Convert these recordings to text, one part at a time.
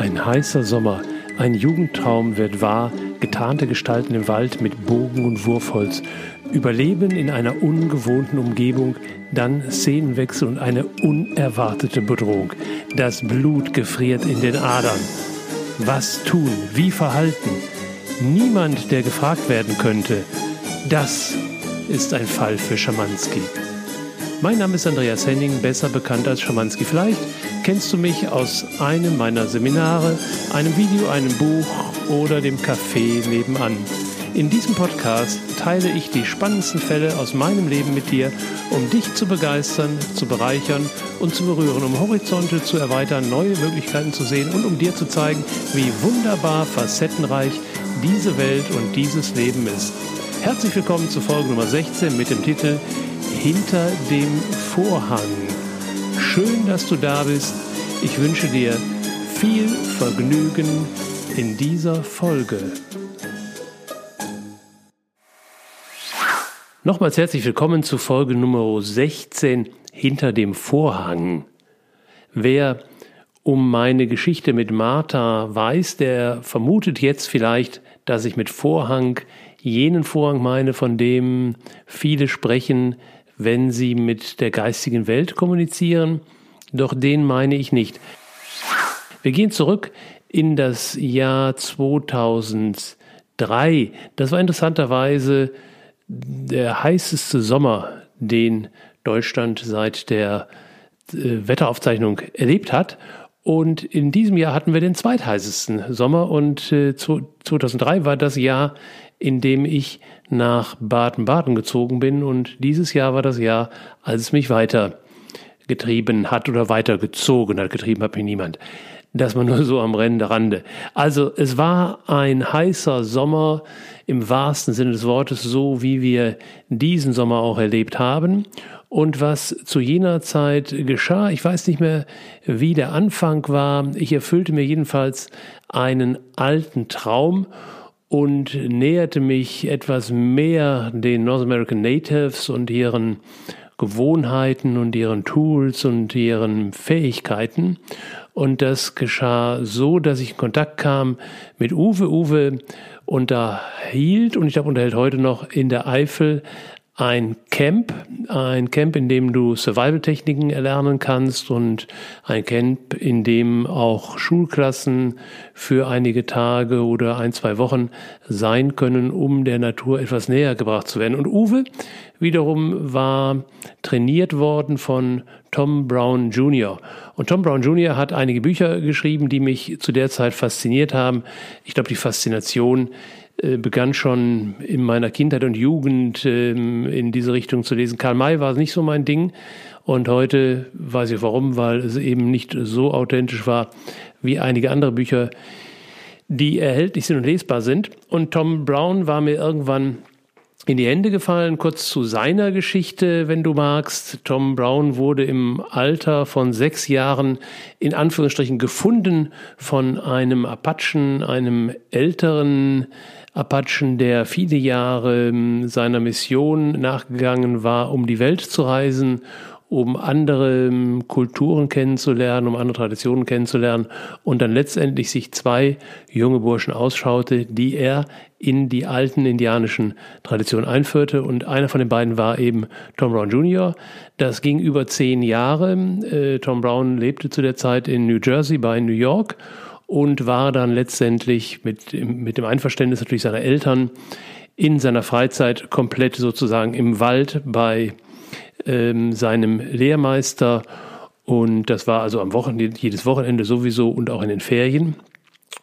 Ein heißer Sommer, ein Jugendtraum wird wahr, getarnte Gestalten im Wald mit Bogen und Wurfholz, Überleben in einer ungewohnten Umgebung, dann Szenenwechsel und eine unerwartete Bedrohung. Das Blut gefriert in den Adern. Was tun? Wie verhalten? Niemand, der gefragt werden könnte. Das ist ein Fall für Schamanski. Mein Name ist Andreas Henning, besser bekannt als Schamanski. Vielleicht kennst du mich aus einem meiner Seminare, einem Video, einem Buch oder dem Café nebenan. In diesem Podcast teile ich die spannendsten Fälle aus meinem Leben mit dir, um dich zu begeistern, zu bereichern und zu berühren, um Horizonte zu erweitern, neue Möglichkeiten zu sehen und um dir zu zeigen, wie wunderbar facettenreich diese Welt und dieses Leben ist. Herzlich willkommen zu Folge Nummer 16 mit dem Titel Hinter dem Vorhang. Schön, dass du da bist. Ich wünsche dir viel Vergnügen in dieser Folge. Nochmals herzlich willkommen zu Folge Nummer 16 Hinter dem Vorhang. Wer um meine Geschichte mit Martha weiß, der vermutet jetzt vielleicht, dass ich mit Vorhang jenen Vorhang meine, von dem viele sprechen, wenn sie mit der geistigen Welt kommunizieren. Doch den meine ich nicht. Wir gehen zurück in das Jahr 2003. Das war interessanterweise der heißeste Sommer, den Deutschland seit der äh, Wetteraufzeichnung erlebt hat. Und in diesem Jahr hatten wir den zweitheißesten Sommer und äh, 2003 war das Jahr, in dem ich nach Baden-Baden gezogen bin und dieses Jahr war das Jahr, als es mich weiter getrieben hat oder weiter gezogen hat. Getrieben hat mich niemand. Das war nur so am Rande. Also es war ein heißer Sommer im wahrsten Sinne des Wortes, so wie wir diesen Sommer auch erlebt haben. Und was zu jener Zeit geschah, ich weiß nicht mehr, wie der Anfang war. Ich erfüllte mir jedenfalls einen alten Traum und näherte mich etwas mehr den North American Natives und ihren Gewohnheiten und ihren Tools und ihren Fähigkeiten. Und das geschah so, dass ich in Kontakt kam mit Uwe. Uwe unterhielt und ich glaube unterhält heute noch in der Eifel ein Camp, ein Camp, in dem du Survival-Techniken erlernen kannst und ein Camp, in dem auch Schulklassen für einige Tage oder ein, zwei Wochen sein können, um der Natur etwas näher gebracht zu werden. Und Uwe wiederum war trainiert worden von Tom Brown Jr. Und Tom Brown Jr. hat einige Bücher geschrieben, die mich zu der Zeit fasziniert haben. Ich glaube, die Faszination begann schon in meiner Kindheit und Jugend ähm, in diese Richtung zu lesen. Karl May war nicht so mein Ding. Und heute weiß ich warum, weil es eben nicht so authentisch war wie einige andere Bücher, die erhältlich sind und lesbar sind. Und Tom Brown war mir irgendwann in die Hände gefallen. Kurz zu seiner Geschichte, wenn du magst. Tom Brown wurde im Alter von sechs Jahren in Anführungsstrichen gefunden von einem Apachen, einem älteren Apachen, der viele Jahre ähm, seiner Mission nachgegangen war, um die Welt zu reisen, um andere ähm, Kulturen kennenzulernen, um andere Traditionen kennenzulernen und dann letztendlich sich zwei junge Burschen ausschaute, die er in die alten indianischen Traditionen einführte. Und einer von den beiden war eben Tom Brown Jr. Das ging über zehn Jahre. Äh, Tom Brown lebte zu der Zeit in New Jersey bei New York und war dann letztendlich mit, mit dem Einverständnis natürlich seiner Eltern in seiner Freizeit komplett sozusagen im Wald bei ähm, seinem Lehrmeister. Und das war also am Wochenende, jedes Wochenende sowieso und auch in den Ferien.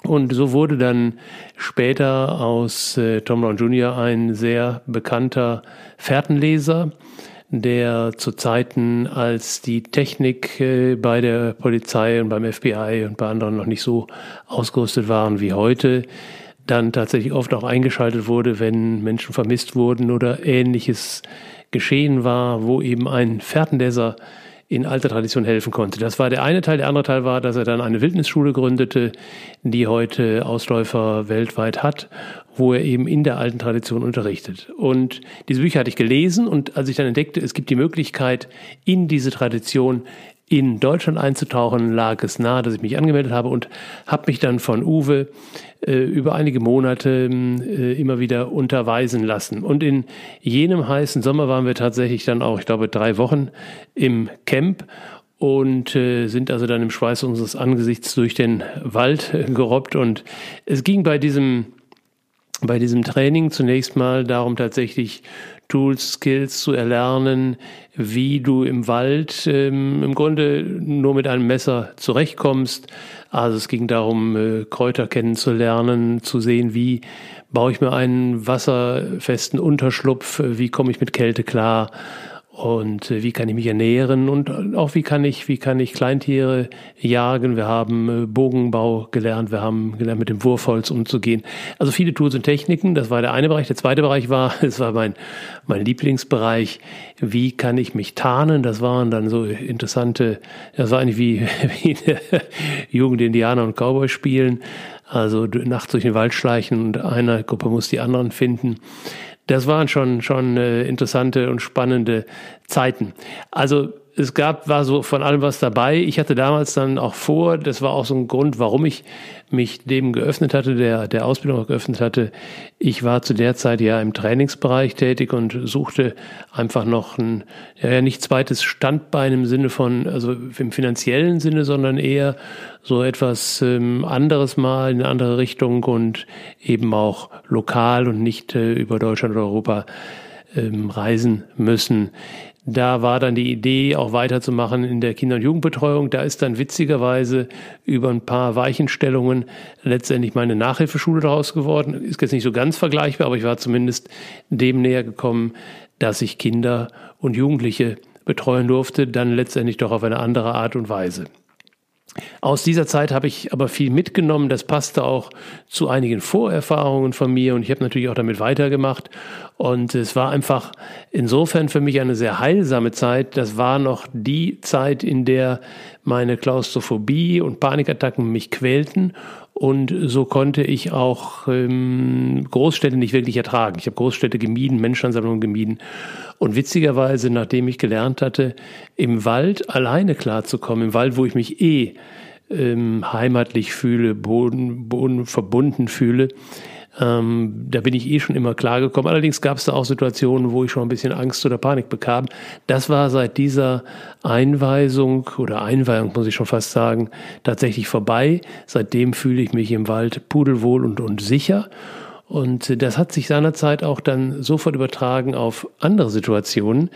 Und so wurde dann später aus äh, Tom Brown Jr. ein sehr bekannter Fährtenleser der zu Zeiten, als die Technik äh, bei der Polizei und beim FBI und bei anderen noch nicht so ausgerüstet waren wie heute, dann tatsächlich oft auch eingeschaltet wurde, wenn Menschen vermisst wurden oder ähnliches geschehen war, wo eben ein Fährtenleser in alter Tradition helfen konnte. Das war der eine Teil. Der andere Teil war, dass er dann eine Wildnisschule gründete, die heute Ausläufer weltweit hat, wo er eben in der alten Tradition unterrichtet. Und diese Bücher hatte ich gelesen und als ich dann entdeckte, es gibt die Möglichkeit, in diese Tradition in Deutschland einzutauchen, lag es nahe, dass ich mich angemeldet habe und habe mich dann von Uwe äh, über einige Monate äh, immer wieder unterweisen lassen. Und in jenem heißen Sommer waren wir tatsächlich dann auch, ich glaube, drei Wochen im Camp und äh, sind also dann im Schweiß unseres Angesichts durch den Wald äh, gerobbt. Und es ging bei diesem, bei diesem Training zunächst mal darum, tatsächlich Tools, Skills zu erlernen, wie du im Wald ähm, im Grunde nur mit einem Messer zurechtkommst. Also es ging darum, äh, Kräuter kennenzulernen, zu sehen, wie baue ich mir einen wasserfesten Unterschlupf, wie komme ich mit Kälte klar und äh, wie kann ich mich ernähren und auch wie kann ich, wie kann ich Kleintiere jagen. Wir haben äh, Bogenbau gelernt, wir haben gelernt, mit dem Wurfholz umzugehen. Also viele Tools und Techniken, das war der eine Bereich. Der zweite Bereich war, es war mein, mein Lieblingsbereich, wie kann ich mich tarnen. Das waren dann so interessante, das war eigentlich wie, wie Jugend Indianer und Cowboy spielen. Also nachts durch den Wald schleichen und eine Gruppe muss die anderen finden das waren schon, schon äh, interessante und spannende Zeiten. Also es gab, war so von allem was dabei. Ich hatte damals dann auch vor, das war auch so ein Grund, warum ich mich dem geöffnet hatte, der, der Ausbildung geöffnet hatte. Ich war zu der Zeit ja im Trainingsbereich tätig und suchte einfach noch ein, ja, nicht zweites Standbein im Sinne von, also im finanziellen Sinne, sondern eher so etwas ähm, anderes mal in eine andere Richtung und eben auch lokal und nicht äh, über Deutschland oder Europa ähm, reisen müssen. Da war dann die Idee, auch weiterzumachen in der Kinder- und Jugendbetreuung. Da ist dann witzigerweise über ein paar Weichenstellungen letztendlich meine Nachhilfeschule daraus geworden. Ist jetzt nicht so ganz vergleichbar, aber ich war zumindest dem näher gekommen, dass ich Kinder und Jugendliche betreuen durfte, dann letztendlich doch auf eine andere Art und Weise. Aus dieser Zeit habe ich aber viel mitgenommen. Das passte auch zu einigen Vorerfahrungen von mir und ich habe natürlich auch damit weitergemacht. Und es war einfach insofern für mich eine sehr heilsame Zeit. Das war noch die Zeit, in der meine Klaustrophobie und Panikattacken mich quälten. Und so konnte ich auch ähm, Großstädte nicht wirklich ertragen. Ich habe Großstädte gemieden, Menschenansammlungen gemieden. Und witzigerweise, nachdem ich gelernt hatte, im Wald alleine klarzukommen, im Wald, wo ich mich eh ähm, heimatlich fühle, Boden, Boden verbunden fühle, ähm, da bin ich eh schon immer klargekommen. Allerdings gab es da auch Situationen, wo ich schon ein bisschen Angst oder Panik bekam. Das war seit dieser Einweisung oder Einweihung, muss ich schon fast sagen, tatsächlich vorbei. Seitdem fühle ich mich im Wald pudelwohl und, und sicher. Und das hat sich seinerzeit auch dann sofort übertragen auf andere Situationen.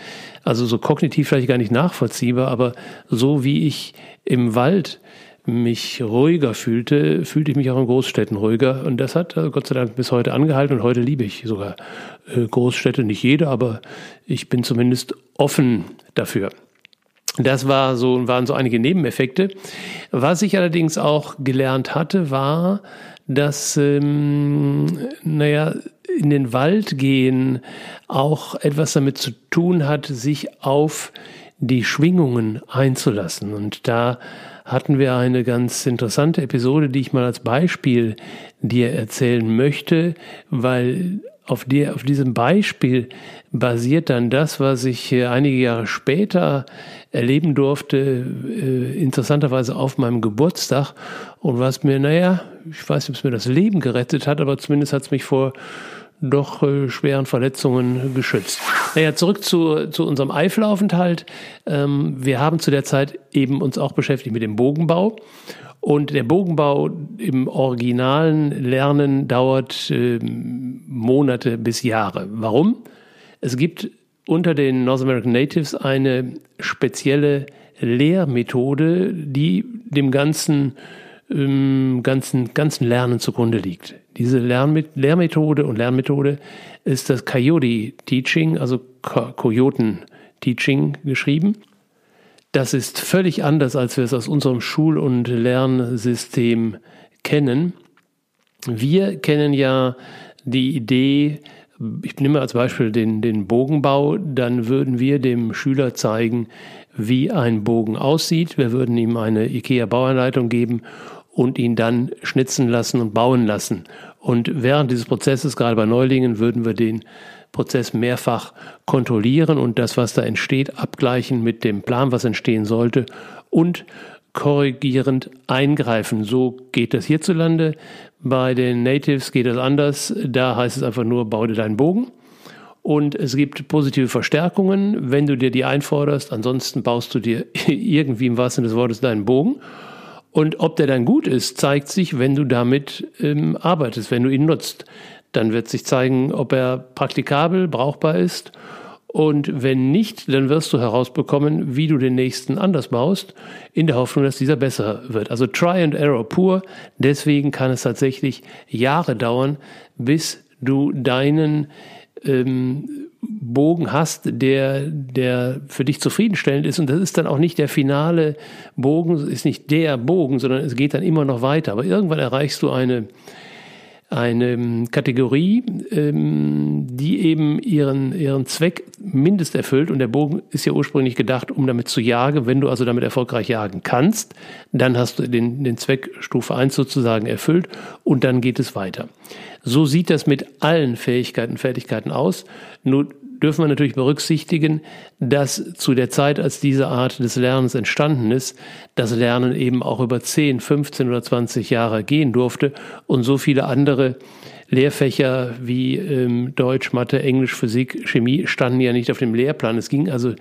Also so kognitiv vielleicht gar nicht nachvollziehbar, aber so wie ich im Wald mich ruhiger fühlte, fühlte ich mich auch in Großstädten ruhiger. Und das hat Gott sei Dank bis heute angehalten und heute liebe ich sogar äh, Großstädte, nicht jede, aber ich bin zumindest offen dafür. Das war so, waren so einige Nebeneffekte. Was ich allerdings auch gelernt hatte, war, dass, ähm, naja, in den Wald gehen auch etwas damit zu tun hat, sich auf die Schwingungen einzulassen. Und da hatten wir eine ganz interessante Episode, die ich mal als Beispiel dir erzählen möchte, weil auf, der, auf diesem Beispiel basiert dann das, was ich einige Jahre später erleben durfte, äh, interessanterweise auf meinem Geburtstag. Und was mir, naja, ich weiß nicht, ob es mir das Leben gerettet hat, aber zumindest hat es mich vor doch äh, schweren Verletzungen geschützt. Naja, zurück zu, zu unserem Eifelaufenthalt. Ähm, wir haben zu der Zeit eben uns auch beschäftigt mit dem Bogenbau. Und der Bogenbau im originalen Lernen dauert äh, Monate bis Jahre. Warum? Es gibt unter den North American Natives eine spezielle Lehrmethode, die dem ganzen, ähm, ganzen, ganzen Lernen zugrunde liegt. Diese Lernmet Lehrmethode und Lernmethode ist das Coyote Teaching, also Kojoten Teaching geschrieben. Das ist völlig anders, als wir es aus unserem Schul- und Lernsystem kennen. Wir kennen ja die Idee, ich nehme als Beispiel den, den Bogenbau, dann würden wir dem Schüler zeigen, wie ein Bogen aussieht. Wir würden ihm eine IKEA-Bauanleitung geben und ihn dann schnitzen lassen und bauen lassen. Und während dieses Prozesses, gerade bei Neulingen, würden wir den Prozess mehrfach kontrollieren und das, was da entsteht, abgleichen mit dem Plan, was entstehen sollte und korrigierend eingreifen. So geht das hierzulande. Bei den Natives geht das anders. Da heißt es einfach nur, bau dir deinen Bogen. Und es gibt positive Verstärkungen, wenn du dir die einforderst. Ansonsten baust du dir irgendwie im wahrsten des Wortes deinen Bogen. Und ob der dann gut ist, zeigt sich, wenn du damit ähm, arbeitest, wenn du ihn nutzt. Dann wird sich zeigen, ob er praktikabel, brauchbar ist. Und wenn nicht, dann wirst du herausbekommen, wie du den nächsten anders baust, in der Hoffnung, dass dieser besser wird. Also Try and Error pur. Deswegen kann es tatsächlich Jahre dauern, bis du deinen ähm, Bogen hast, der, der für dich zufriedenstellend ist. Und das ist dann auch nicht der finale Bogen, ist nicht der Bogen, sondern es geht dann immer noch weiter. Aber irgendwann erreichst du eine, eine Kategorie, ähm, die eben ihren, ihren Zweck mindest erfüllt. Und der Bogen ist ja ursprünglich gedacht, um damit zu jagen. Wenn du also damit erfolgreich jagen kannst, dann hast du den, den Zweck Stufe 1 sozusagen erfüllt und dann geht es weiter. So sieht das mit allen Fähigkeiten, Fertigkeiten aus. Nur dürfen wir natürlich berücksichtigen, dass zu der Zeit, als diese Art des Lernens entstanden ist, das Lernen eben auch über 10, 15 oder 20 Jahre gehen durfte und so viele andere Lehrfächer wie ähm, Deutsch, Mathe, Englisch, Physik, Chemie standen ja nicht auf dem Lehrplan. Es ging also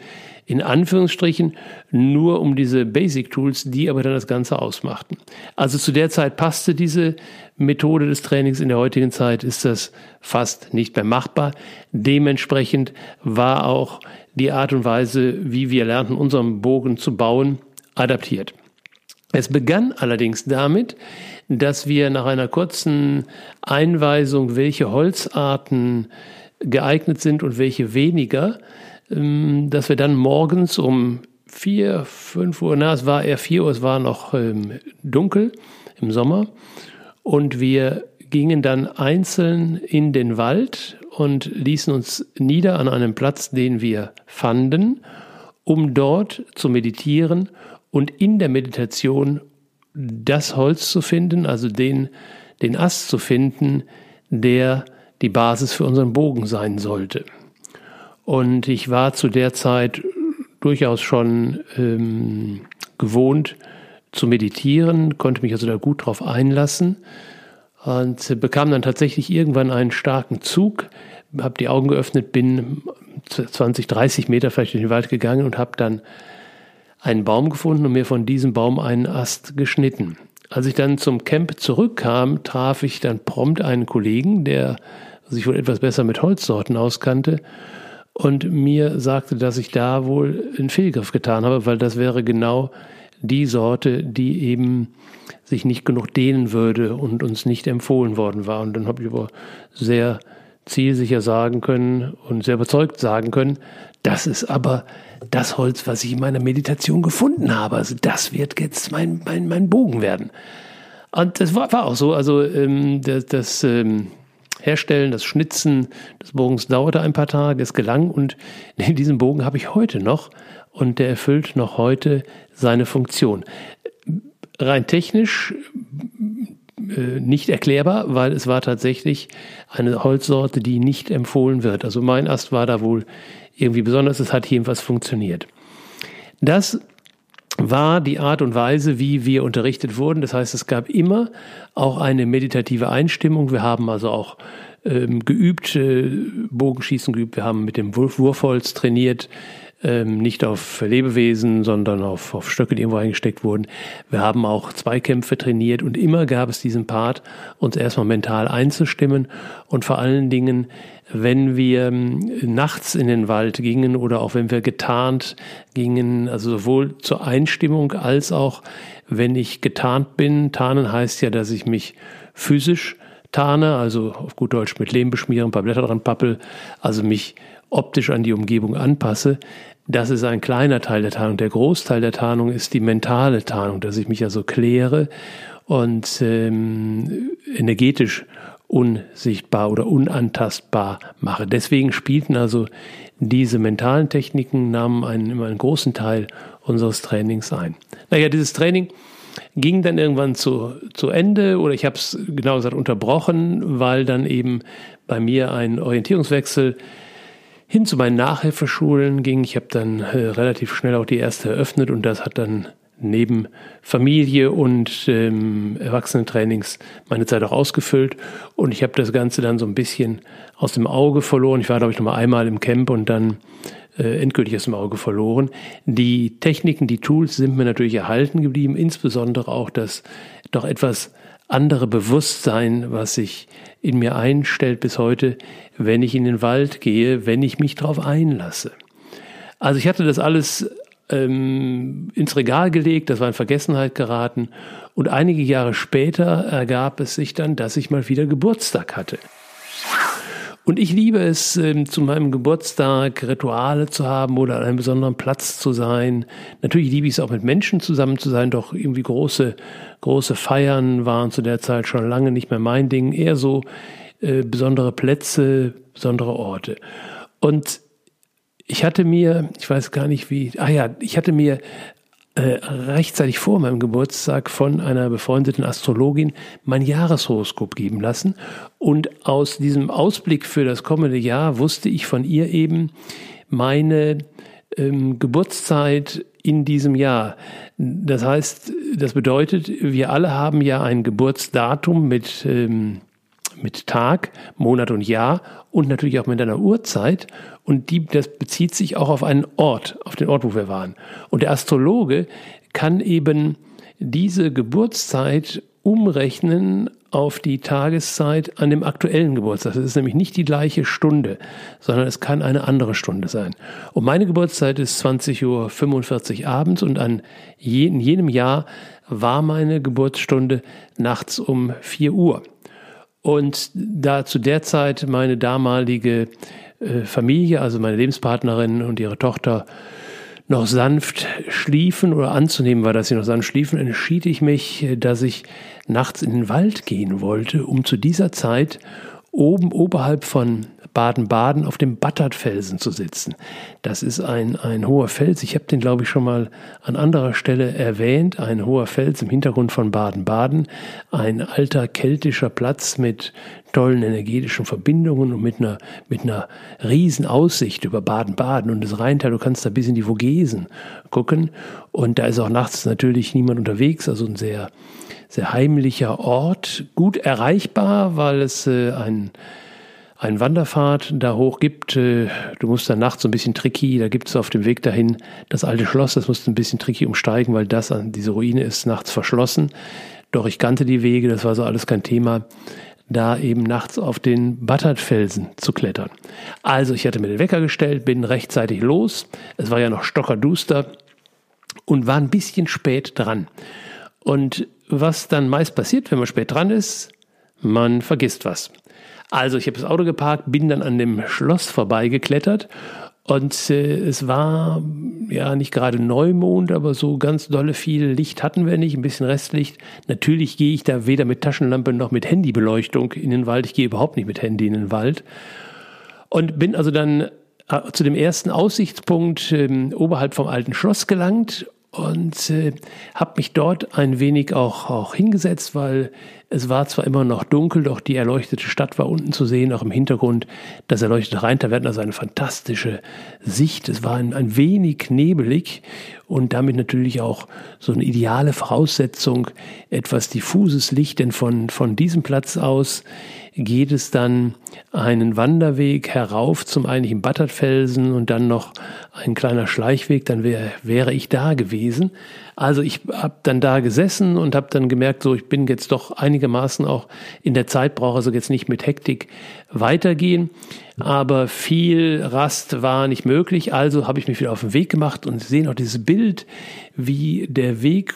in Anführungsstrichen nur um diese Basic Tools, die aber dann das Ganze ausmachten. Also zu der Zeit passte diese Methode des Trainings. In der heutigen Zeit ist das fast nicht mehr machbar. Dementsprechend war auch die Art und Weise, wie wir lernten, unseren Bogen zu bauen, adaptiert. Es begann allerdings damit, dass wir nach einer kurzen Einweisung, welche Holzarten geeignet sind und welche weniger, ähm, dass wir dann morgens um vier, fünf Uhr, na, es war eher vier Uhr, es war noch ähm, dunkel im Sommer. Und wir gingen dann einzeln in den Wald und ließen uns nieder an einem Platz, den wir fanden, um dort zu meditieren und in der Meditation das Holz zu finden, also den, den Ast zu finden, der die Basis für unseren Bogen sein sollte. Und ich war zu der Zeit durchaus schon ähm, gewohnt zu meditieren, konnte mich also da gut drauf einlassen und bekam dann tatsächlich irgendwann einen starken Zug, habe die Augen geöffnet, bin 20, 30 Meter vielleicht in den Wald gegangen und habe dann einen Baum gefunden und mir von diesem Baum einen Ast geschnitten. Als ich dann zum Camp zurückkam, traf ich dann prompt einen Kollegen, der sich wohl etwas besser mit Holzsorten auskannte und mir sagte, dass ich da wohl einen Fehlgriff getan habe, weil das wäre genau die Sorte, die eben sich nicht genug dehnen würde und uns nicht empfohlen worden war. Und dann habe ich aber sehr zielsicher sagen können und sehr überzeugt sagen können, das ist aber das Holz, was ich in meiner Meditation gefunden habe. Also das wird jetzt mein, mein, mein Bogen werden. Und das war, war auch so. Also ähm, das, das ähm, Herstellen, das Schnitzen des Bogens dauerte ein paar Tage. Es gelang und diesen Bogen habe ich heute noch und der erfüllt noch heute seine Funktion. Rein technisch äh, nicht erklärbar, weil es war tatsächlich eine Holzsorte, die nicht empfohlen wird. Also mein Ast war da wohl irgendwie besonders, es hat jedenfalls funktioniert. Das war die Art und Weise, wie wir unterrichtet wurden. Das heißt, es gab immer auch eine meditative Einstimmung. Wir haben also auch ähm, geübt, äh, Bogenschießen geübt, wir haben mit dem Wurfholz trainiert, ähm, nicht auf Lebewesen, sondern auf, auf Stöcke, die irgendwo eingesteckt wurden. Wir haben auch Zweikämpfe trainiert und immer gab es diesen Part, uns erstmal mental einzustimmen und vor allen Dingen, wenn wir ähm, nachts in den Wald gingen oder auch wenn wir getarnt gingen, also sowohl zur Einstimmung als auch wenn ich getarnt bin. Tarnen heißt ja, dass ich mich physisch tarne, also auf gut Deutsch mit Lehm beschmieren, ein paar Blätter dran pappel, also mich optisch an die Umgebung anpasse. Das ist ein kleiner Teil der Tarnung. Der Großteil der Tarnung ist die mentale Tarnung, dass ich mich also kläre und ähm, energetisch unsichtbar oder unantastbar mache. Deswegen spielten also diese mentalen Techniken, nahmen einen, immer einen großen Teil unseres Trainings ein. Naja, dieses Training ging dann irgendwann zu, zu Ende oder ich habe es genau gesagt unterbrochen, weil dann eben bei mir ein Orientierungswechsel hin zu meinen Nachhilfeschulen ging. Ich habe dann äh, relativ schnell auch die erste eröffnet und das hat dann neben Familie und ähm, Erwachsenentrainings meine Zeit auch ausgefüllt. Und ich habe das Ganze dann so ein bisschen aus dem Auge verloren. Ich war, glaube ich, noch mal einmal im Camp und dann äh, endgültig aus dem Auge verloren. Die Techniken, die Tools sind mir natürlich erhalten geblieben, insbesondere auch das doch etwas andere Bewusstsein, was sich in mir einstellt bis heute, wenn ich in den Wald gehe, wenn ich mich darauf einlasse. Also ich hatte das alles ähm, ins Regal gelegt, das war in Vergessenheit geraten und einige Jahre später ergab es sich dann, dass ich mal wieder Geburtstag hatte. Und ich liebe es, ähm, zu meinem Geburtstag Rituale zu haben oder an einem besonderen Platz zu sein. Natürlich liebe ich es auch mit Menschen zusammen zu sein, doch irgendwie große, große Feiern waren zu der Zeit schon lange nicht mehr mein Ding. Eher so äh, besondere Plätze, besondere Orte. Und ich hatte mir, ich weiß gar nicht wie, ah ja, ich hatte mir äh, rechtzeitig vor meinem Geburtstag von einer befreundeten Astrologin mein Jahreshoroskop geben lassen. Und aus diesem Ausblick für das kommende Jahr wusste ich von ihr eben meine ähm, Geburtszeit in diesem Jahr. Das heißt, das bedeutet, wir alle haben ja ein Geburtsdatum mit ähm, mit Tag, Monat und Jahr und natürlich auch mit einer Uhrzeit. Und die, das bezieht sich auch auf einen Ort, auf den Ort, wo wir waren. Und der Astrologe kann eben diese Geburtszeit umrechnen auf die Tageszeit an dem aktuellen Geburtstag. Das ist nämlich nicht die gleiche Stunde, sondern es kann eine andere Stunde sein. Und meine Geburtszeit ist 20.45 Uhr abends und an je, in jenem Jahr war meine Geburtsstunde nachts um 4 Uhr. Und da zu der Zeit meine damalige äh, Familie, also meine Lebenspartnerin und ihre Tochter, noch sanft schliefen oder anzunehmen war, dass sie noch sanft schliefen, entschied ich mich, dass ich nachts in den Wald gehen wollte, um zu dieser Zeit oben oberhalb von Baden-Baden auf dem Battertfelsen zu sitzen. Das ist ein, ein hoher Fels. Ich habe den, glaube ich, schon mal an anderer Stelle erwähnt. Ein hoher Fels im Hintergrund von Baden-Baden. Ein alter keltischer Platz mit tollen energetischen Verbindungen und mit einer, mit einer riesen Aussicht über Baden-Baden und das Rheintal. Du kannst da bis in die Vogesen gucken. Und da ist auch nachts natürlich niemand unterwegs. Also ein sehr, sehr heimlicher Ort. Gut erreichbar, weil es äh, ein einen Wanderpfad da hoch gibt. Äh, du musst dann nachts so ein bisschen tricky, da gibt es auf dem Weg dahin das alte Schloss, das musst du ein bisschen tricky umsteigen, weil das, diese Ruine ist nachts verschlossen. Doch ich kannte die Wege, das war so alles kein Thema, da eben nachts auf den Battertfelsen zu klettern. Also ich hatte mir den Wecker gestellt, bin rechtzeitig los. Es war ja noch stockerduster und war ein bisschen spät dran. Und was dann meist passiert, wenn man spät dran ist, man vergisst was. Also ich habe das Auto geparkt, bin dann an dem Schloss vorbeigeklettert und äh, es war ja nicht gerade Neumond, aber so ganz dolle viel Licht hatten wir nicht, ein bisschen Restlicht. Natürlich gehe ich da weder mit Taschenlampe noch mit Handybeleuchtung in den Wald. Ich gehe überhaupt nicht mit Handy in den Wald. Und bin also dann äh, zu dem ersten Aussichtspunkt äh, oberhalb vom alten Schloss gelangt und äh, habe mich dort ein wenig auch, auch hingesetzt, weil es war zwar immer noch dunkel, doch die erleuchtete Stadt war unten zu sehen, auch im Hintergrund das erleuchtete Rheintal. Wir hatten also eine fantastische Sicht. Es war ein, ein wenig nebelig und damit natürlich auch so eine ideale Voraussetzung, etwas diffuses Licht, denn von, von diesem Platz aus geht es dann einen Wanderweg herauf zum eigentlichen Battertfelsen und dann noch ein kleiner Schleichweg, dann wär, wäre ich da gewesen. Also ich habe dann da gesessen und habe dann gemerkt, so ich bin jetzt doch einigermaßen auch in der Zeit, brauche also jetzt nicht mit Hektik weitergehen. Aber viel Rast war nicht möglich, also habe ich mich wieder auf den Weg gemacht und sehe noch dieses Bild, wie der Weg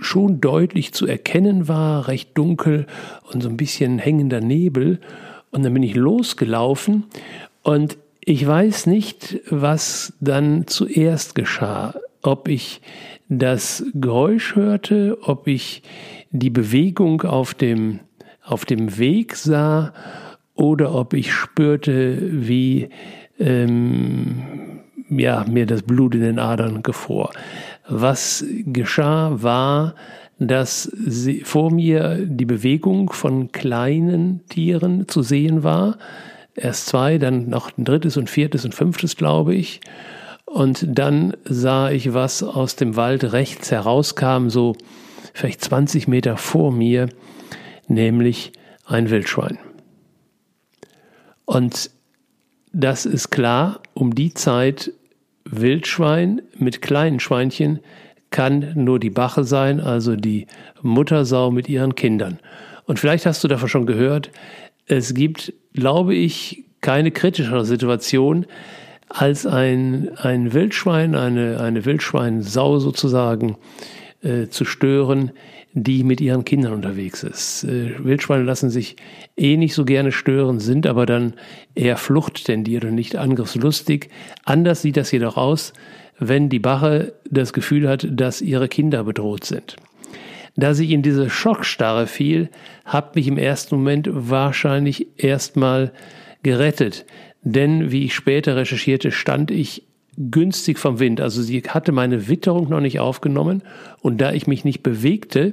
schon deutlich zu erkennen war, recht dunkel und so ein bisschen hängender Nebel. Und dann bin ich losgelaufen und ich weiß nicht, was dann zuerst geschah. Ob ich das Geräusch hörte, ob ich die Bewegung auf dem, auf dem Weg sah oder ob ich spürte, wie ähm, ja, mir das Blut in den Adern gefror. Was geschah, war, dass sie, vor mir die Bewegung von kleinen Tieren zu sehen war. Erst zwei, dann noch ein drittes und viertes und fünftes, glaube ich. Und dann sah ich, was aus dem Wald rechts herauskam, so vielleicht 20 Meter vor mir, nämlich ein Wildschwein. Und das ist klar, um die Zeit Wildschwein mit kleinen Schweinchen kann nur die Bache sein, also die Muttersau mit ihren Kindern. Und vielleicht hast du davon schon gehört, es gibt, glaube ich, keine kritischere Situation, als ein, ein Wildschwein, eine, eine Wildschweinsau sozusagen äh, zu stören, die mit ihren Kindern unterwegs ist. Äh, Wildschweine lassen sich eh nicht so gerne stören, sind aber dann eher fluchttendiert und nicht angriffslustig. Anders sieht das jedoch aus, wenn die Bache das Gefühl hat, dass ihre Kinder bedroht sind. Da sie in diese Schockstarre fiel, hat mich im ersten Moment wahrscheinlich erstmal gerettet. Denn, wie ich später recherchierte, stand ich günstig vom Wind. Also sie hatte meine Witterung noch nicht aufgenommen und da ich mich nicht bewegte,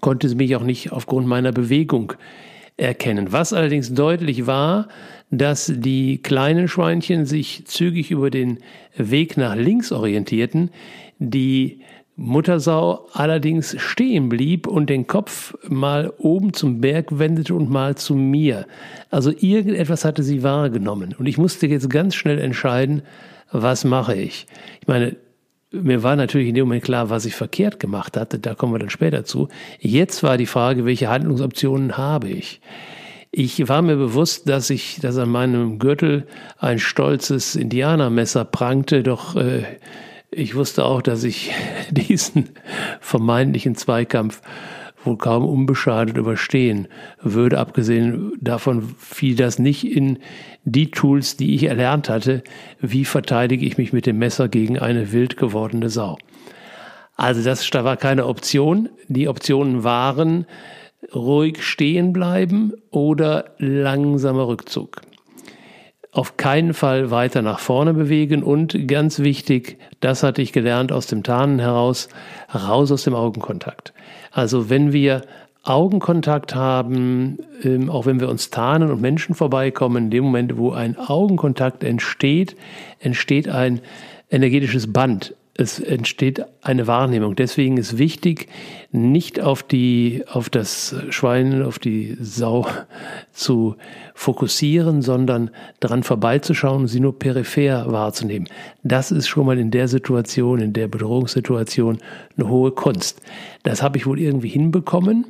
konnte sie mich auch nicht aufgrund meiner Bewegung erkennen. Was allerdings deutlich war, dass die kleinen Schweinchen sich zügig über den Weg nach links orientierten, die Muttersau allerdings stehen blieb und den Kopf mal oben zum Berg wendete und mal zu mir. Also irgendetwas hatte sie wahrgenommen. Und ich musste jetzt ganz schnell entscheiden, was mache ich? Ich meine, mir war natürlich in dem Moment klar, was ich verkehrt gemacht hatte, da kommen wir dann später zu. Jetzt war die Frage, welche Handlungsoptionen habe ich? Ich war mir bewusst, dass ich, dass an meinem Gürtel ein stolzes Indianermesser prangte, doch äh, ich wusste auch, dass ich diesen vermeintlichen Zweikampf wohl kaum unbeschadet überstehen würde. Abgesehen davon fiel das nicht in die Tools, die ich erlernt hatte. Wie verteidige ich mich mit dem Messer gegen eine wild gewordene Sau? Also das da war keine Option. Die Optionen waren ruhig stehen bleiben oder langsamer Rückzug auf keinen Fall weiter nach vorne bewegen und ganz wichtig, das hatte ich gelernt aus dem Tarnen heraus, raus aus dem Augenkontakt. Also wenn wir Augenkontakt haben, ähm, auch wenn wir uns tarnen und Menschen vorbeikommen, in dem Moment, wo ein Augenkontakt entsteht, entsteht ein energetisches Band es entsteht eine Wahrnehmung. Deswegen ist wichtig, nicht auf die, auf das Schwein, auf die Sau zu fokussieren, sondern daran vorbeizuschauen und sie nur peripher wahrzunehmen. Das ist schon mal in der Situation, in der Bedrohungssituation eine hohe Kunst. Das habe ich wohl irgendwie hinbekommen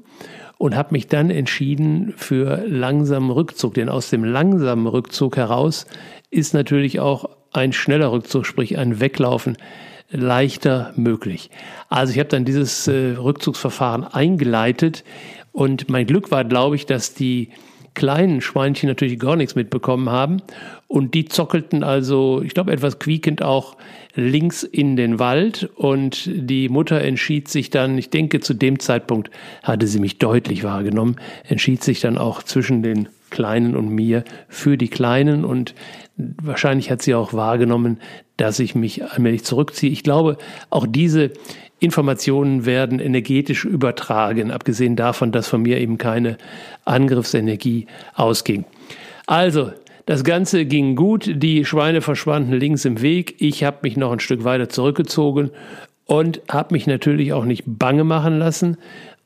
und habe mich dann entschieden für langsamen Rückzug. Denn aus dem langsamen Rückzug heraus ist natürlich auch ein schneller Rückzug, sprich ein Weglaufen leichter möglich. Also ich habe dann dieses äh, Rückzugsverfahren eingeleitet und mein Glück war, glaube ich, dass die kleinen Schweinchen natürlich gar nichts mitbekommen haben und die zockelten also, ich glaube, etwas quiekend auch links in den Wald und die Mutter entschied sich dann, ich denke, zu dem Zeitpunkt hatte sie mich deutlich wahrgenommen, entschied sich dann auch zwischen den Kleinen und mir für die Kleinen und wahrscheinlich hat sie auch wahrgenommen, dass ich mich allmählich zurückziehe. Ich glaube, auch diese Informationen werden energetisch übertragen, abgesehen davon, dass von mir eben keine Angriffsenergie ausging. Also, das Ganze ging gut, die Schweine verschwanden links im Weg, ich habe mich noch ein Stück weiter zurückgezogen und habe mich natürlich auch nicht bange machen lassen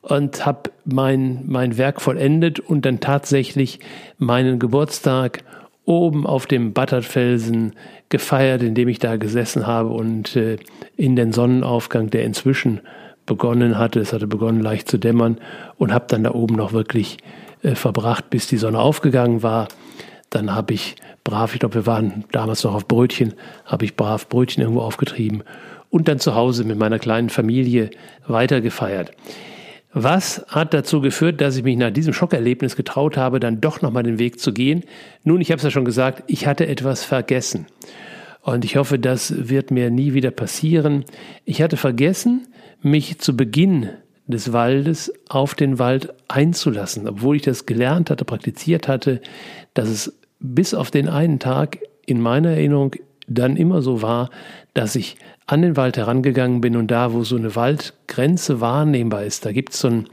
und habe mein, mein Werk vollendet und dann tatsächlich meinen Geburtstag oben auf dem Battertfelsen gefeiert, indem ich da gesessen habe und äh, in den Sonnenaufgang, der inzwischen begonnen hatte, es hatte begonnen leicht zu dämmern und habe dann da oben noch wirklich äh, verbracht, bis die Sonne aufgegangen war. Dann habe ich brav, ich glaube, wir waren damals noch auf Brötchen, habe ich brav Brötchen irgendwo aufgetrieben und dann zu Hause mit meiner kleinen Familie weitergefeiert. Was hat dazu geführt, dass ich mich nach diesem Schockerlebnis getraut habe, dann doch nochmal den Weg zu gehen? Nun, ich habe es ja schon gesagt, ich hatte etwas vergessen. Und ich hoffe, das wird mir nie wieder passieren. Ich hatte vergessen, mich zu Beginn des Waldes auf den Wald einzulassen, obwohl ich das gelernt hatte, praktiziert hatte, dass es bis auf den einen Tag in meiner Erinnerung dann immer so war, dass ich an den Wald herangegangen bin und da, wo so eine Waldgrenze wahrnehmbar ist, da gibt es so ein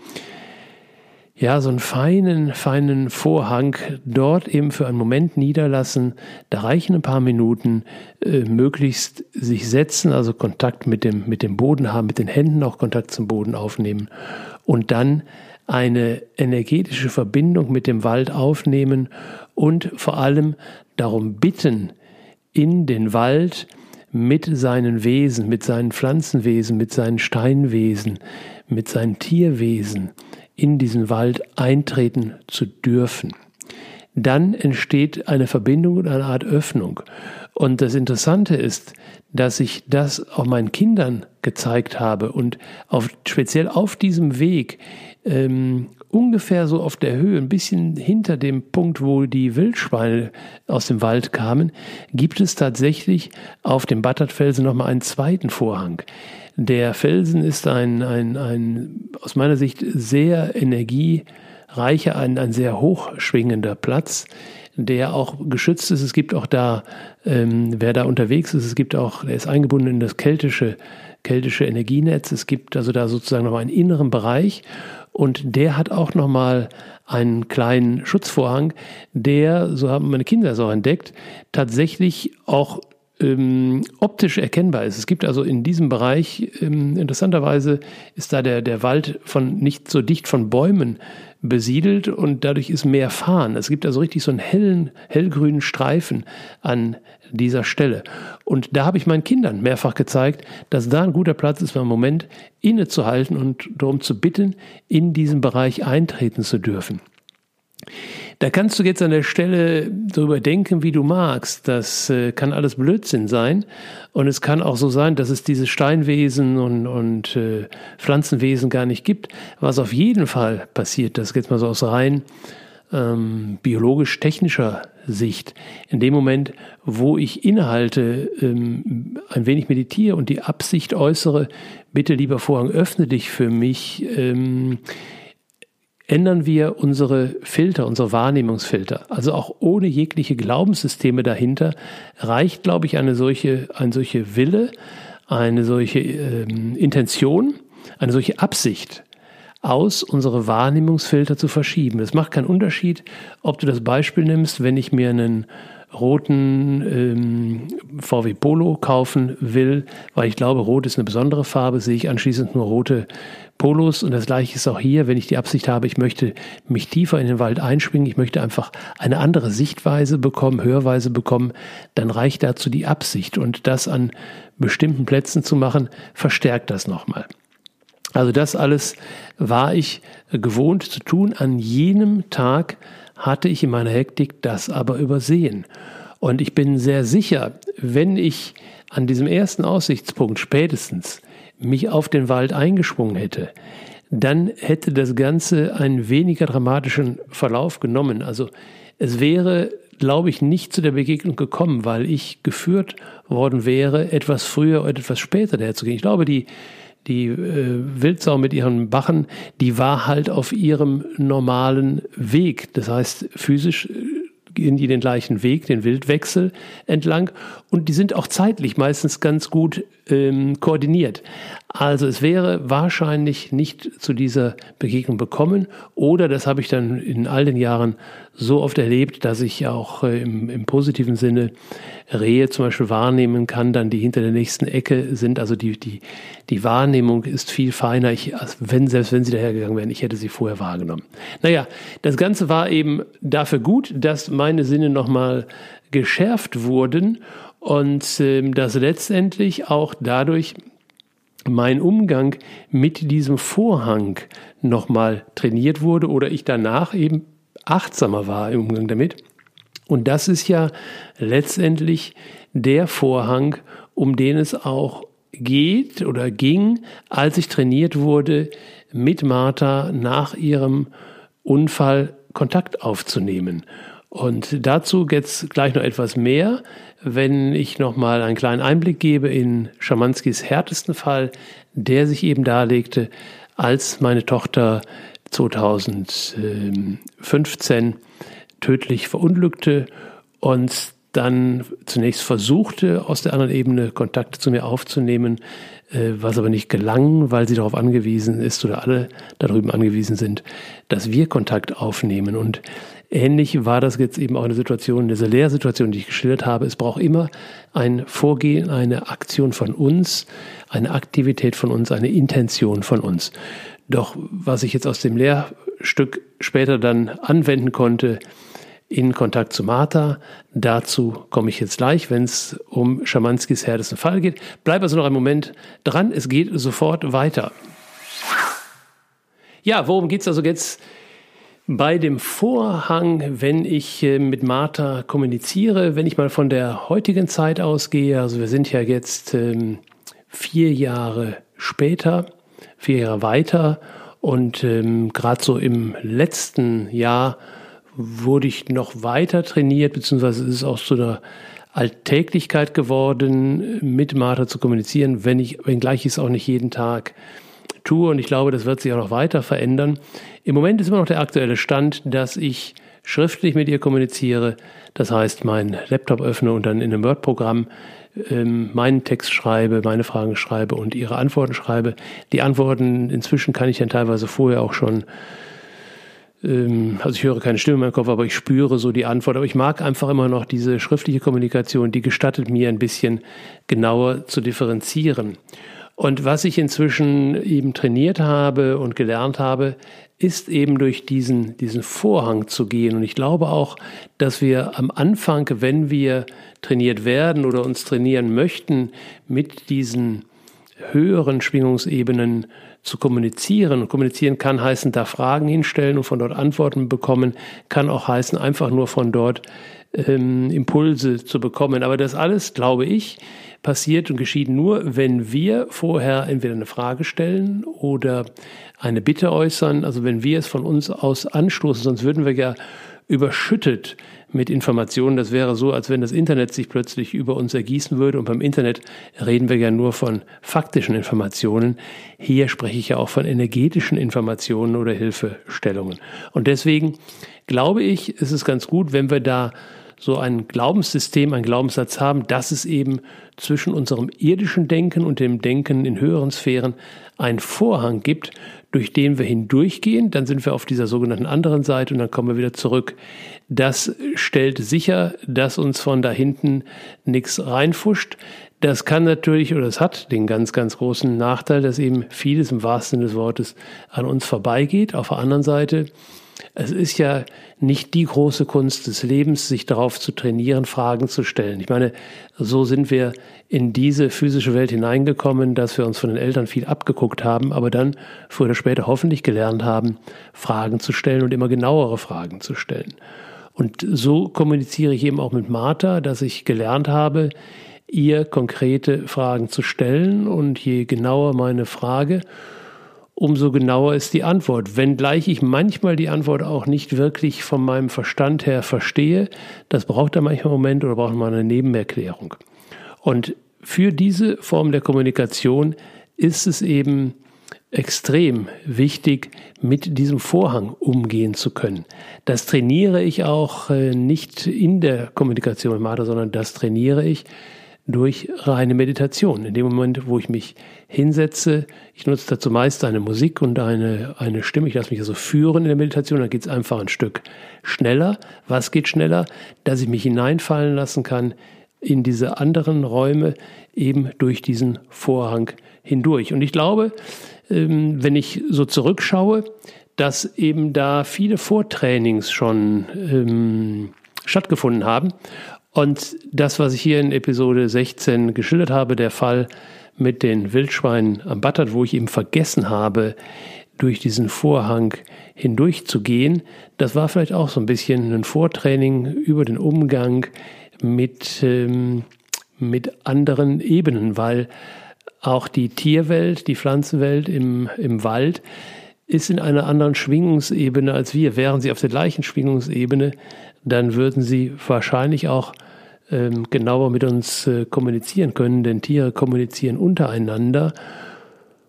ja, so einen feinen, feinen Vorhang dort eben für einen Moment niederlassen. Da reichen ein paar Minuten, äh, möglichst sich setzen, also Kontakt mit dem, mit dem Boden haben, mit den Händen auch Kontakt zum Boden aufnehmen und dann eine energetische Verbindung mit dem Wald aufnehmen und vor allem darum bitten, in den Wald mit seinen Wesen, mit seinen Pflanzenwesen, mit seinen Steinwesen, mit seinen Tierwesen, in diesen Wald eintreten zu dürfen. Dann entsteht eine Verbindung und eine Art Öffnung. Und das Interessante ist, dass ich das auch meinen Kindern gezeigt habe und auf, speziell auf diesem Weg ähm, ungefähr so auf der Höhe, ein bisschen hinter dem Punkt, wo die Wildschweine aus dem Wald kamen, gibt es tatsächlich auf dem Battertfelsen nochmal einen zweiten Vorhang. Der Felsen ist ein, ein, ein aus meiner Sicht sehr energiereicher, ein, ein sehr hochschwingender Platz, der auch geschützt ist. Es gibt auch da, ähm, wer da unterwegs ist, es gibt auch, er ist eingebunden in das keltische, keltische Energienetz. Es gibt also da sozusagen noch einen inneren Bereich und der hat auch nochmal einen kleinen Schutzvorhang, der, so haben meine Kinder es auch entdeckt, tatsächlich auch ähm, optisch erkennbar ist. Es gibt also in diesem Bereich, ähm, interessanterweise ist da der, der Wald von nicht so dicht von Bäumen besiedelt und dadurch ist mehr Farn. Es gibt also richtig so einen hellen, hellgrünen Streifen an dieser Stelle. Und da habe ich meinen Kindern mehrfach gezeigt, dass da ein guter Platz ist, für einen Moment innezuhalten und darum zu bitten, in diesen Bereich eintreten zu dürfen. Da kannst du jetzt an der Stelle darüber denken, wie du magst. Das äh, kann alles Blödsinn sein. Und es kann auch so sein, dass es diese Steinwesen und, und äh, Pflanzenwesen gar nicht gibt. Was auf jeden Fall passiert, das geht mal so aus rein ähm, biologisch-technischer Sicht. In dem Moment, wo ich innehalte, ähm, ein wenig meditiere und die Absicht äußere, bitte lieber Vorhang, öffne dich für mich. Ähm, ändern wir unsere Filter, unsere Wahrnehmungsfilter. Also auch ohne jegliche Glaubenssysteme dahinter reicht, glaube ich, eine solche, eine solche Wille, eine solche ähm, Intention, eine solche Absicht aus, unsere Wahrnehmungsfilter zu verschieben. Es macht keinen Unterschied, ob du das Beispiel nimmst, wenn ich mir einen roten ähm, VW Polo kaufen will, weil ich glaube, rot ist eine besondere Farbe, sehe ich anschließend nur rote Polos und das gleiche ist auch hier, wenn ich die Absicht habe, ich möchte mich tiefer in den Wald einschwingen, ich möchte einfach eine andere Sichtweise bekommen, Hörweise bekommen, dann reicht dazu die Absicht und das an bestimmten Plätzen zu machen, verstärkt das nochmal. Also das alles war ich gewohnt zu tun. An jenem Tag hatte ich in meiner Hektik das aber übersehen. Und ich bin sehr sicher, wenn ich an diesem ersten Aussichtspunkt spätestens mich auf den Wald eingesprungen hätte, dann hätte das Ganze einen weniger dramatischen Verlauf genommen. Also es wäre, glaube ich, nicht zu der Begegnung gekommen, weil ich geführt worden wäre, etwas früher oder etwas später daher zu gehen. Ich glaube, die, die äh, Wildsau mit ihren Bachen, die war halt auf ihrem normalen Weg. Das heißt, physisch äh, gehen die den gleichen Weg, den Wildwechsel entlang und die sind auch zeitlich meistens ganz gut ähm, koordiniert. Also es wäre wahrscheinlich nicht zu dieser Begegnung bekommen oder das habe ich dann in all den Jahren so oft erlebt, dass ich auch äh, im, im, positiven Sinne Rehe zum Beispiel wahrnehmen kann, dann die hinter der nächsten Ecke sind. Also die, die, die Wahrnehmung ist viel feiner, ich, wenn, selbst wenn sie dahergegangen wären, ich hätte sie vorher wahrgenommen. Naja, das Ganze war eben dafür gut, dass meine Sinne nochmal geschärft wurden und äh, dass letztendlich auch dadurch mein Umgang mit diesem Vorhang nochmal trainiert wurde oder ich danach eben achtsamer war im Umgang damit. Und das ist ja letztendlich der Vorhang, um den es auch geht oder ging, als ich trainiert wurde, mit Martha nach ihrem Unfall Kontakt aufzunehmen. Und dazu jetzt gleich noch etwas mehr, wenn ich noch mal einen kleinen Einblick gebe in Schamanskis härtesten Fall, der sich eben darlegte, als meine Tochter 2015 tödlich verunglückte und dann zunächst versuchte, aus der anderen Ebene Kontakte zu mir aufzunehmen, äh, was aber nicht gelang, weil sie darauf angewiesen ist oder alle darüber angewiesen sind, dass wir Kontakt aufnehmen. Und ähnlich war das jetzt eben auch eine Situation, in dieser Lehrsituation, die ich geschildert habe. Es braucht immer ein Vorgehen, eine Aktion von uns, eine Aktivität von uns, eine Intention von uns. Doch was ich jetzt aus dem Lehrstück später dann anwenden konnte, in Kontakt zu Martha. Dazu komme ich jetzt gleich, wenn es um Schamanskis härtesten Fall geht. Bleib also noch einen Moment dran, es geht sofort weiter. Ja, worum geht es also jetzt bei dem Vorhang, wenn ich äh, mit Martha kommuniziere, wenn ich mal von der heutigen Zeit ausgehe, also wir sind ja jetzt ähm, vier Jahre später, vier Jahre weiter und ähm, gerade so im letzten Jahr wurde ich noch weiter trainiert, beziehungsweise ist es auch zu einer Alltäglichkeit geworden, mit Martha zu kommunizieren, wenn ich, wenngleich ich es auch nicht jeden Tag tue. Und ich glaube, das wird sich auch noch weiter verändern. Im Moment ist immer noch der aktuelle Stand, dass ich schriftlich mit ihr kommuniziere. Das heißt, meinen Laptop öffne und dann in einem Word-Programm ähm, meinen Text schreibe, meine Fragen schreibe und ihre Antworten schreibe. Die Antworten inzwischen kann ich dann teilweise vorher auch schon also ich höre keine Stimme in meinem Kopf, aber ich spüre so die Antwort. Aber ich mag einfach immer noch diese schriftliche Kommunikation, die gestattet mir ein bisschen genauer zu differenzieren. Und was ich inzwischen eben trainiert habe und gelernt habe, ist eben durch diesen, diesen Vorhang zu gehen. Und ich glaube auch, dass wir am Anfang, wenn wir trainiert werden oder uns trainieren möchten, mit diesen höheren Schwingungsebenen zu kommunizieren. Und kommunizieren kann heißen, da Fragen hinstellen und von dort Antworten bekommen, kann auch heißen, einfach nur von dort ähm, Impulse zu bekommen. Aber das alles, glaube ich, passiert und geschieht nur, wenn wir vorher entweder eine Frage stellen oder eine Bitte äußern. Also wenn wir es von uns aus anstoßen, sonst würden wir ja überschüttet mit Informationen. Das wäre so, als wenn das Internet sich plötzlich über uns ergießen würde. Und beim Internet reden wir ja nur von faktischen Informationen. Hier spreche ich ja auch von energetischen Informationen oder Hilfestellungen. Und deswegen glaube ich, ist es ganz gut, wenn wir da so ein Glaubenssystem, ein Glaubenssatz haben, dass es eben zwischen unserem irdischen Denken und dem Denken in höheren Sphären einen Vorhang gibt, durch den wir hindurchgehen, dann sind wir auf dieser sogenannten anderen Seite und dann kommen wir wieder zurück. Das stellt sicher, dass uns von da hinten nichts reinfuscht. Das kann natürlich oder es hat den ganz, ganz großen Nachteil, dass eben vieles im wahrsten Sinne des Wortes an uns vorbeigeht. Auf der anderen Seite es ist ja nicht die große Kunst des Lebens, sich darauf zu trainieren, Fragen zu stellen. Ich meine, so sind wir in diese physische Welt hineingekommen, dass wir uns von den Eltern viel abgeguckt haben, aber dann früher oder später hoffentlich gelernt haben, Fragen zu stellen und immer genauere Fragen zu stellen. Und so kommuniziere ich eben auch mit Martha, dass ich gelernt habe, ihr konkrete Fragen zu stellen und je genauer meine Frage, umso genauer ist die Antwort. Wenngleich ich manchmal die Antwort auch nicht wirklich von meinem Verstand her verstehe, das braucht dann manchmal einen Moment oder braucht man eine Nebenerklärung. Und für diese Form der Kommunikation ist es eben extrem wichtig, mit diesem Vorhang umgehen zu können. Das trainiere ich auch äh, nicht in der Kommunikation mit Martha, sondern das trainiere ich durch reine Meditation. In dem Moment, wo ich mich hinsetze, ich nutze dazu meist eine Musik und eine, eine Stimme, ich lasse mich also führen in der Meditation, dann geht es einfach ein Stück schneller. Was geht schneller? Dass ich mich hineinfallen lassen kann in diese anderen Räume, eben durch diesen Vorhang hindurch. Und ich glaube, ähm, wenn ich so zurückschaue, dass eben da viele Vortrainings schon ähm, stattgefunden haben und das, was ich hier in Episode 16 geschildert habe, der Fall mit den Wildschweinen am Battert, wo ich eben vergessen habe, durch diesen Vorhang hindurchzugehen, das war vielleicht auch so ein bisschen ein Vortraining über den Umgang mit, ähm, mit anderen Ebenen, weil auch die Tierwelt, die Pflanzenwelt im, im Wald ist in einer anderen Schwingungsebene als wir. Wären sie auf der gleichen Schwingungsebene, dann würden sie wahrscheinlich auch ähm, genauer mit uns äh, kommunizieren können, denn Tiere kommunizieren untereinander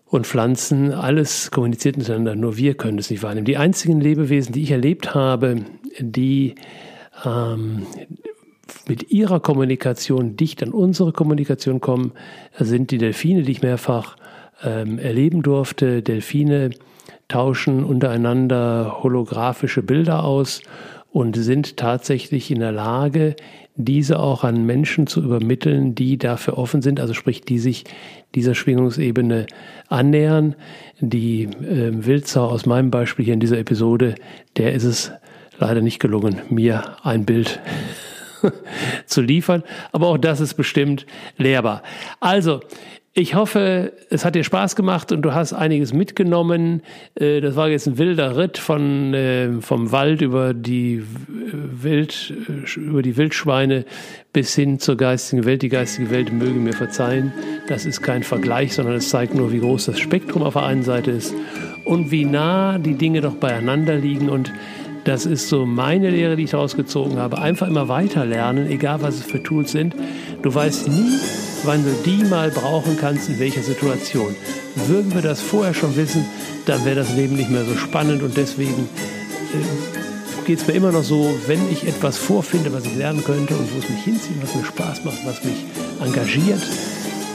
und Pflanzen, alles kommuniziert miteinander, nur wir können es nicht wahrnehmen. Die einzigen Lebewesen, die ich erlebt habe, die ähm, mit ihrer Kommunikation dicht an unsere Kommunikation kommen, sind die Delfine, die ich mehrfach ähm, erleben durfte. Delfine tauschen untereinander holographische Bilder aus und sind tatsächlich in der Lage, diese auch an Menschen zu übermitteln, die dafür offen sind, also sprich, die sich dieser Schwingungsebene annähern. Die äh, Wildsau aus meinem Beispiel hier in dieser Episode, der ist es leider nicht gelungen, mir ein Bild zu liefern. Aber auch das ist bestimmt lehrbar. Also, ich hoffe, es hat dir Spaß gemacht und du hast einiges mitgenommen. Äh, das war jetzt ein wilder Ritt von, äh, vom Wald über die, Wild, äh, über die Wildschweine bis hin zur geistigen Welt. Die geistige Welt möge mir verzeihen. Das ist kein Vergleich, sondern es zeigt nur, wie groß das Spektrum auf der einen Seite ist und wie nah die Dinge doch beieinander liegen. Und das ist so meine Lehre, die ich daraus gezogen habe. Einfach immer weiter lernen, egal was es für Tools sind. Du weißt nie, wann du die mal brauchen kannst, in welcher Situation. Würden wir das vorher schon wissen, dann wäre das Leben nicht mehr so spannend und deswegen äh, geht es mir immer noch so, wenn ich etwas vorfinde, was ich lernen könnte und wo es mich hinzieht, was mir Spaß macht, was mich engagiert,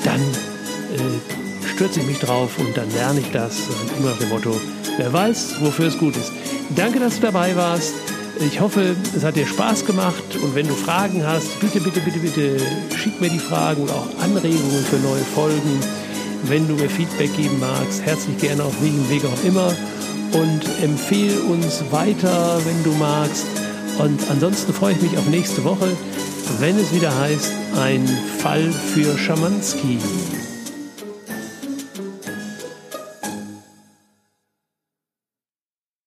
dann äh, stürze ich mich drauf und dann lerne ich das immer nach dem Motto, wer weiß, wofür es gut ist. Danke, dass du dabei warst. Ich hoffe, es hat dir Spaß gemacht und wenn du Fragen hast, bitte, bitte, bitte, bitte schick mir die Fragen und auch Anregungen für neue Folgen. Wenn du mir Feedback geben magst, herzlich gerne auf welchem Weg auch immer und empfehle uns weiter, wenn du magst. Und ansonsten freue ich mich auf nächste Woche, wenn es wieder heißt, ein Fall für Schamanski.